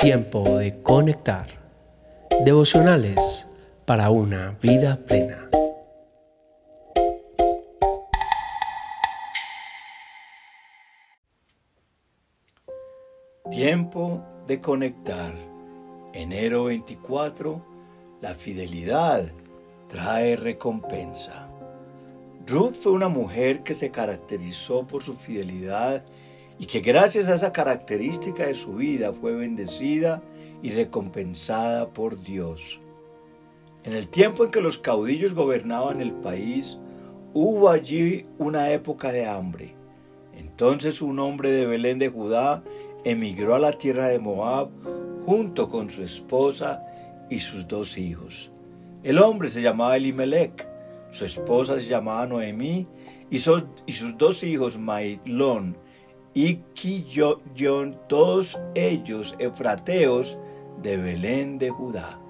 Tiempo de conectar. Devocionales para una vida plena. Tiempo de conectar. Enero 24. La fidelidad trae recompensa. Ruth fue una mujer que se caracterizó por su fidelidad y que gracias a esa característica de su vida fue bendecida y recompensada por Dios. En el tiempo en que los caudillos gobernaban el país, hubo allí una época de hambre. Entonces un hombre de Belén de Judá emigró a la tierra de Moab junto con su esposa y sus dos hijos. El hombre se llamaba Elimelech, su esposa se llamaba Noemí y, sus dos hijos Mailón y Quillón, todos ellos efrateos de Belén de Judá.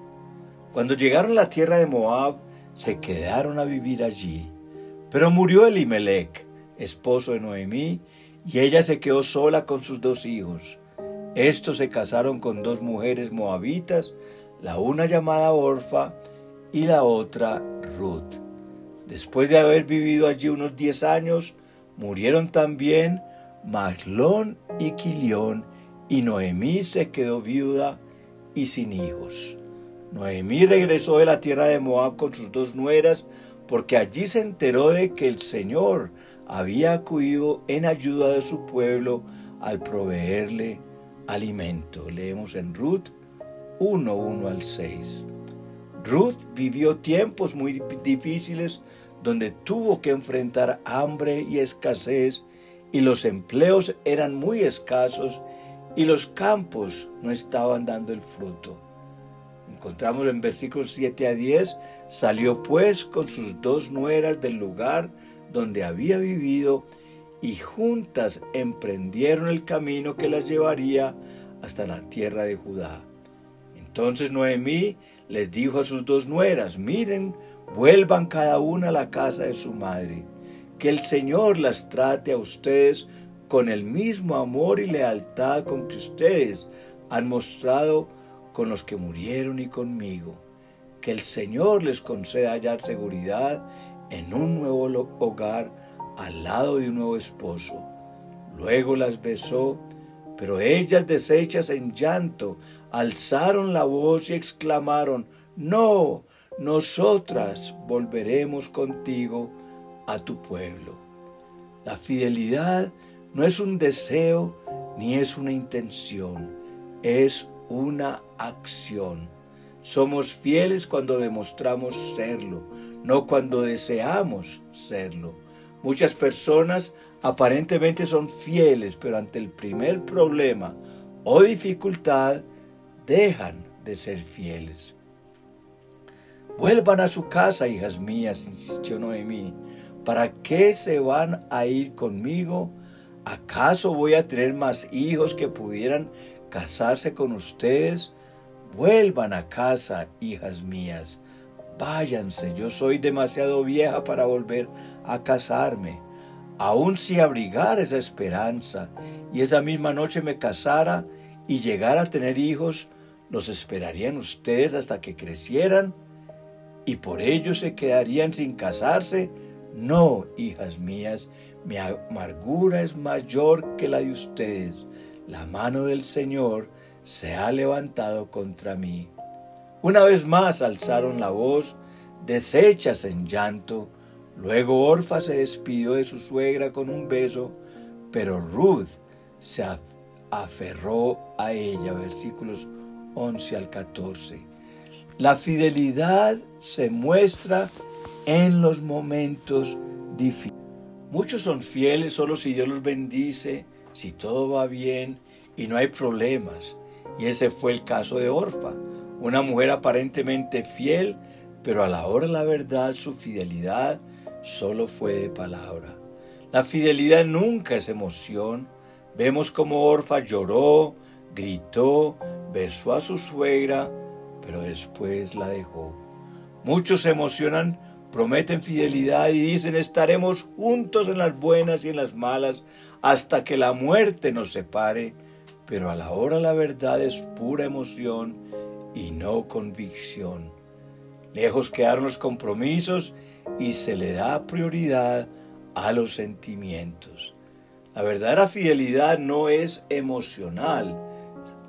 Cuando llegaron a la tierra de Moab, se quedaron a vivir allí. Pero murió Elimelech, esposo de Noemí, y ella se quedó sola con sus dos hijos. Estos se casaron con dos mujeres moabitas, la una llamada Orfa y la otra Ruth. Después de haber vivido allí unos diez años, murieron también Maglón y Quilión, y Noemí se quedó viuda y sin hijos. Noemí regresó de la tierra de Moab con sus dos nueras, porque allí se enteró de que el Señor había acudido en ayuda de su pueblo al proveerle alimento. Leemos en Ruth 1, 1 al 6. Ruth vivió tiempos muy difíciles donde tuvo que enfrentar hambre y escasez y los empleos eran muy escasos y los campos no estaban dando el fruto. Encontramos en versículos 7 a 10, salió pues con sus dos nueras del lugar donde había vivido y juntas emprendieron el camino que las llevaría hasta la tierra de Judá. Entonces Noemí les dijo a sus dos nueras, miren, vuelvan cada una a la casa de su madre que el Señor las trate a ustedes con el mismo amor y lealtad con que ustedes han mostrado con los que murieron y conmigo. Que el Señor les conceda hallar seguridad en un nuevo hogar al lado de un nuevo esposo. Luego las besó, pero ellas deshechas en llanto, alzaron la voz y exclamaron, No, nosotras volveremos contigo a tu pueblo. La fidelidad no es un deseo ni es una intención, es una acción. Somos fieles cuando demostramos serlo, no cuando deseamos serlo. Muchas personas aparentemente son fieles, pero ante el primer problema o dificultad dejan de ser fieles. Vuelvan a su casa, hijas mías, insistió Noemí. ¿Para qué se van a ir conmigo? ¿Acaso voy a tener más hijos que pudieran casarse con ustedes? Vuelvan a casa, hijas mías. Váyanse, yo soy demasiado vieja para volver a casarme. Aun si abrigara esa esperanza y esa misma noche me casara y llegara a tener hijos, ¿los esperarían ustedes hasta que crecieran? ¿Y por ello se quedarían sin casarse? No, hijas mías, mi amargura es mayor que la de ustedes. La mano del Señor se ha levantado contra mí. Una vez más alzaron la voz, deshechas en llanto. Luego Orfa se despidió de su suegra con un beso, pero Ruth se aferró a ella. Versículos 11 al 14. La fidelidad se muestra en los momentos difíciles. Muchos son fieles solo si Dios los bendice, si todo va bien y no hay problemas. Y ese fue el caso de Orfa, una mujer aparentemente fiel, pero a la hora de la verdad su fidelidad solo fue de palabra. La fidelidad nunca es emoción. Vemos como Orfa lloró, gritó, besó a su suegra, pero después la dejó. Muchos se emocionan prometen fidelidad y dicen estaremos juntos en las buenas y en las malas hasta que la muerte nos separe, pero a la hora la verdad es pura emoción y no convicción. Lejos quedaron los compromisos y se le da prioridad a los sentimientos. La verdadera fidelidad no es emocional,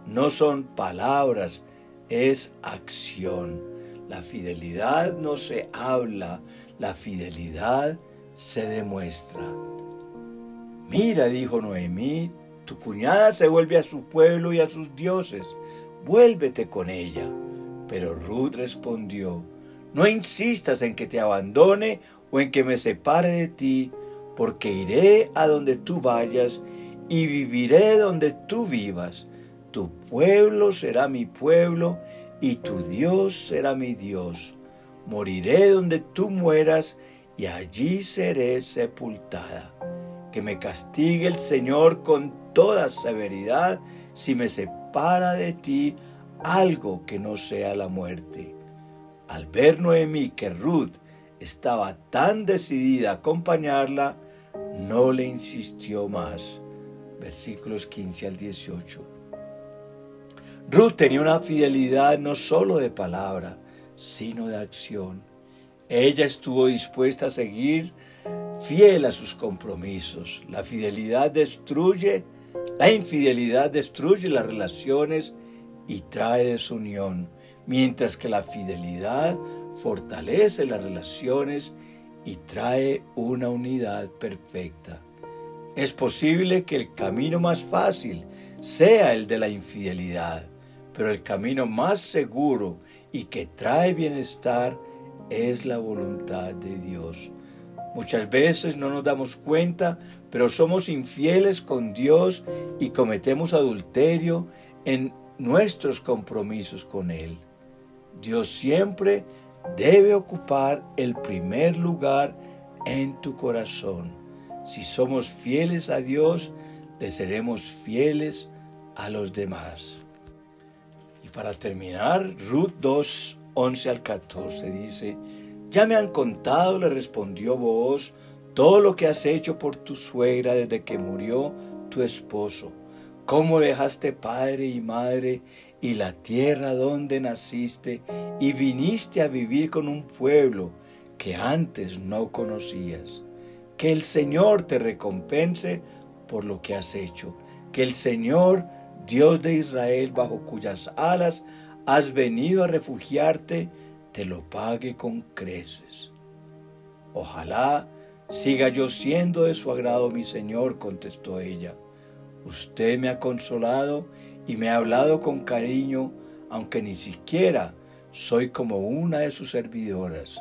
no son palabras, es acción. La fidelidad no se habla, la fidelidad se demuestra. Mira, dijo Noemí, tu cuñada se vuelve a su pueblo y a sus dioses, vuélvete con ella. Pero Ruth respondió, no insistas en que te abandone o en que me separe de ti, porque iré a donde tú vayas y viviré donde tú vivas. Tu pueblo será mi pueblo y tu Dios será mi Dios. Moriré donde tú mueras y allí seré sepultada. Que me castigue el Señor con toda severidad si me separa de ti algo que no sea la muerte. Al ver Noemí que Ruth estaba tan decidida a acompañarla, no le insistió más. Versículos 15 al 18. Ruth tenía una fidelidad no solo de palabra, sino de acción. Ella estuvo dispuesta a seguir fiel a sus compromisos. La fidelidad destruye, la infidelidad destruye las relaciones y trae desunión, mientras que la fidelidad fortalece las relaciones y trae una unidad perfecta. Es posible que el camino más fácil sea el de la infidelidad, pero el camino más seguro y que trae bienestar es la voluntad de Dios. Muchas veces no nos damos cuenta, pero somos infieles con Dios y cometemos adulterio en nuestros compromisos con Él. Dios siempre debe ocupar el primer lugar en tu corazón. Si somos fieles a Dios, le seremos fieles a los demás. Para terminar, Ruth 2, 11 al 14 dice, ya me han contado, le respondió vos, todo lo que has hecho por tu suegra desde que murió tu esposo, cómo dejaste padre y madre y la tierra donde naciste y viniste a vivir con un pueblo que antes no conocías. Que el Señor te recompense por lo que has hecho. Que el Señor, Dios de Israel, bajo cuyas alas has venido a refugiarte, te lo pague con creces. Ojalá siga yo siendo de su agrado mi Señor, contestó ella. Usted me ha consolado y me ha hablado con cariño, aunque ni siquiera soy como una de sus servidoras.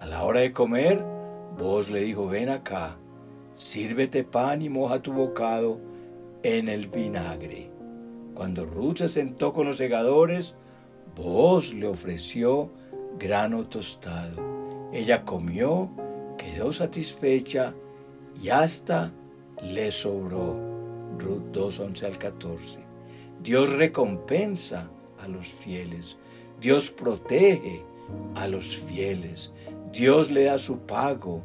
A la hora de comer, vos le dijo, ven acá, sírvete pan y moja tu bocado en el vinagre. Cuando Ruth se sentó con los segadores, vos le ofreció grano tostado. Ella comió, quedó satisfecha y hasta le sobró. Ruth 2, 11 al 14. Dios recompensa a los fieles. Dios protege a los fieles. Dios le da su pago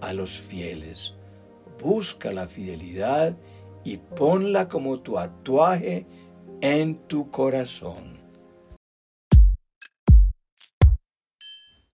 a los fieles. Busca la fidelidad y ponla como tu tatuaje en tu corazón.